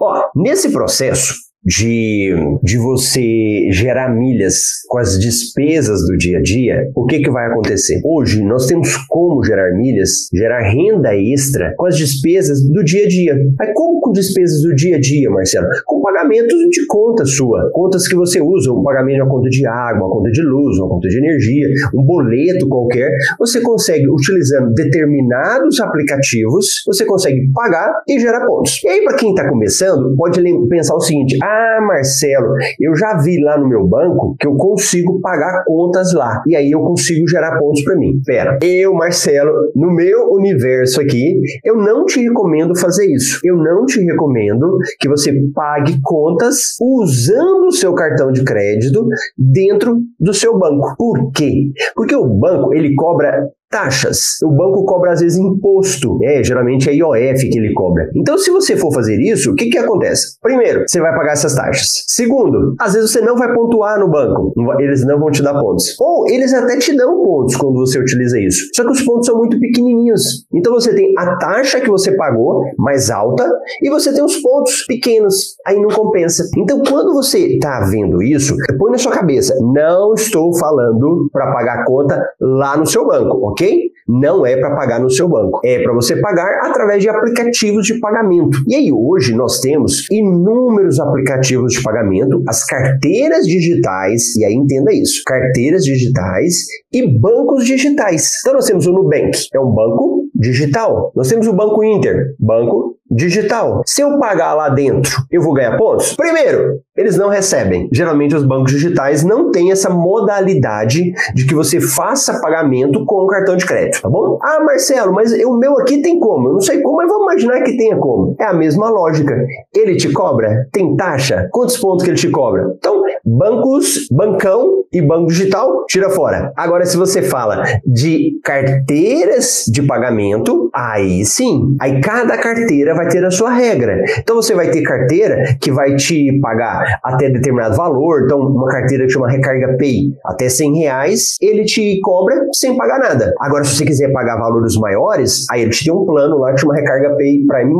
Ó, nesse processo, de, de você gerar milhas com as despesas do dia a dia, o que, que vai acontecer? Hoje nós temos como gerar milhas, gerar renda extra com as despesas do dia a dia. Aí como com despesas do dia a dia, Marcelo? Com pagamentos de conta sua, contas que você usa, um pagamento de uma conta de água, uma conta de luz, uma conta de energia, um boleto qualquer, você consegue, utilizando determinados aplicativos, você consegue pagar e gerar pontos. E aí, para quem está começando, pode pensar o seguinte: ah, ah, Marcelo, eu já vi lá no meu banco que eu consigo pagar contas lá. E aí eu consigo gerar pontos para mim. Pera, eu, Marcelo, no meu universo aqui, eu não te recomendo fazer isso. Eu não te recomendo que você pague contas usando o seu cartão de crédito dentro do seu banco. Por quê? Porque o banco, ele cobra taxas. O banco cobra às vezes imposto, né? geralmente é IOF que ele cobra. Então, se você for fazer isso, o que, que acontece? Primeiro, você vai pagar essas taxas. Segundo, às vezes você não vai pontuar no banco, eles não vão te dar pontos. Ou eles até te dão pontos quando você utiliza isso. Só que os pontos são muito pequenininhos. Então você tem a taxa que você pagou mais alta e você tem os pontos pequenos. Aí não compensa. Então, quando você está vendo isso, põe na sua cabeça: não estou falando para pagar a conta lá no seu banco, ok? Não é para pagar no seu banco, é para você pagar através de aplicativos de pagamento. E aí hoje nós temos inúmeros aplicativos de pagamento, as carteiras digitais, e aí entenda isso, carteiras digitais e bancos digitais. Então nós temos o Nubank, é um banco digital. Nós temos o Banco Inter, banco digital. Se eu pagar lá dentro, eu vou ganhar pontos? Primeiro, eles não recebem. Geralmente os bancos digitais não têm essa modalidade de que você faça pagamento com o cartão de crédito, tá bom? Ah, Marcelo, mas o meu aqui tem como? Eu não sei como, mas vamos imaginar que tenha como. É a mesma lógica. Ele te cobra? Tem taxa? Quantos pontos que ele te cobra? Então, bancos, bancão e banco digital, tira fora. Agora, se você fala de carteiras de pagamento, aí sim. Aí cada carteira vai ter a sua regra. Então você vai ter carteira que vai te pagar até determinado valor. Então, uma carteira que chama Recarga Pay, até 100 reais, ele te cobra sem pagar nada. Agora, se você quiser pagar valores maiores, aí ele te tem um plano lá que chama Recarga Pay Prime+.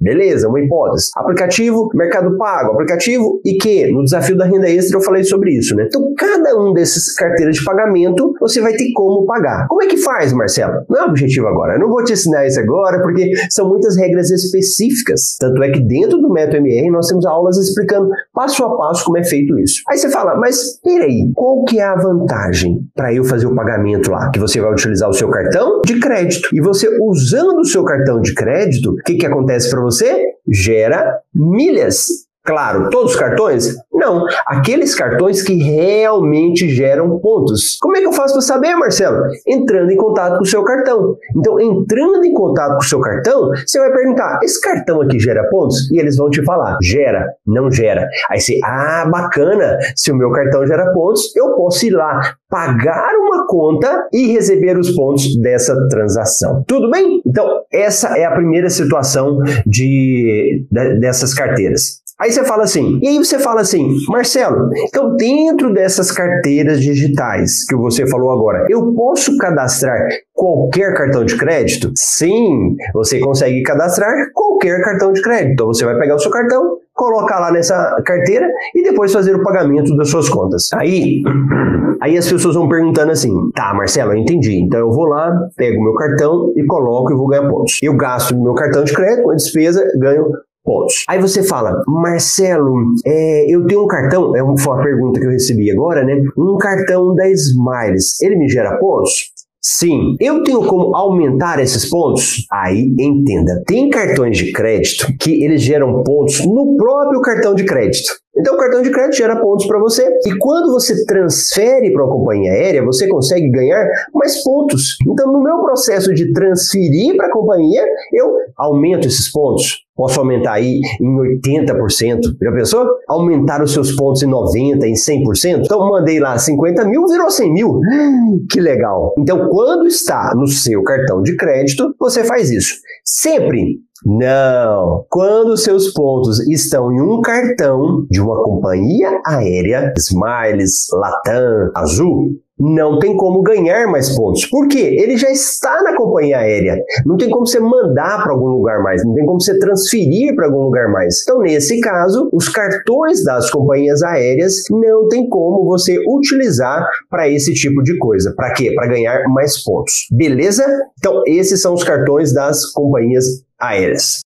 Beleza, uma hipótese. Aplicativo, Mercado Pago, aplicativo e que no desafio da renda extra eu falei sobre isso, né? Então, cada um desses carteiras de pagamento, você vai ter como pagar. Como é que faz, Marcelo? Não é objetivo agora. Eu não vou te ensinar isso agora porque são muitas regras específicas. Tanto é que dentro do método MR nós temos aulas explicando passo a passo como é feito isso. Aí você fala, mas peraí, qual que é a vantagem para eu fazer o pagamento lá? Que você vai utilizar o seu cartão de crédito. E você usando o seu cartão de crédito, o que, que acontece para você? Gera milhas. Claro, todos os cartões? Não, aqueles cartões que realmente geram pontos. Como é que eu faço para saber, Marcelo? Entrando em contato com o seu cartão. Então, entrando em contato com o seu cartão, você vai perguntar: esse cartão aqui gera pontos? E eles vão te falar: gera, não gera. Aí você, ah, bacana, se o meu cartão gera pontos, eu posso ir lá, pagar uma conta e receber os pontos dessa transação. Tudo bem? Então, essa é a primeira situação de, de dessas carteiras. Aí você fala assim, e aí você fala assim, Marcelo, então dentro dessas carteiras digitais que você falou agora, eu posso cadastrar qualquer cartão de crédito? Sim, você consegue cadastrar qualquer cartão de crédito. Então você vai pegar o seu cartão, colocar lá nessa carteira e depois fazer o pagamento das suas contas. Aí, aí as pessoas vão perguntando assim: tá, Marcelo, eu entendi. Então eu vou lá, pego meu cartão e coloco e vou ganhar pontos. Eu gasto meu cartão de crédito, a despesa, ganho pontos. Aí você fala, Marcelo, é, eu tenho um cartão, é uma pergunta que eu recebi agora, né? Um cartão da Smiles, ele me gera pontos? Sim, eu tenho como aumentar esses pontos? Aí entenda, tem cartões de crédito que eles geram pontos no próprio cartão de crédito. Então o cartão de crédito gera pontos para você e quando você transfere para uma companhia aérea, você consegue ganhar mais pontos. Então no meu processo de transferir para a companhia, eu aumento esses pontos. Posso aumentar aí em 80%. Já pensou? Aumentar os seus pontos em 90%, em 100%? Então mandei lá 50 mil, virou 100 mil. Que legal. Então quando está no seu cartão de crédito, você faz isso. Sempre não. Quando seus pontos estão em um cartão de uma companhia aérea, Smiles, Latam, Azul, não tem como ganhar mais pontos. Por quê? Ele já está na companhia aérea. Não tem como você mandar para algum lugar mais, não tem como você transferir para algum lugar mais. Então, nesse caso, os cartões das companhias aéreas não tem como você utilizar para esse tipo de coisa. Para quê? Para ganhar mais pontos. Beleza? Então, esses são os cartões das companhias aéreas.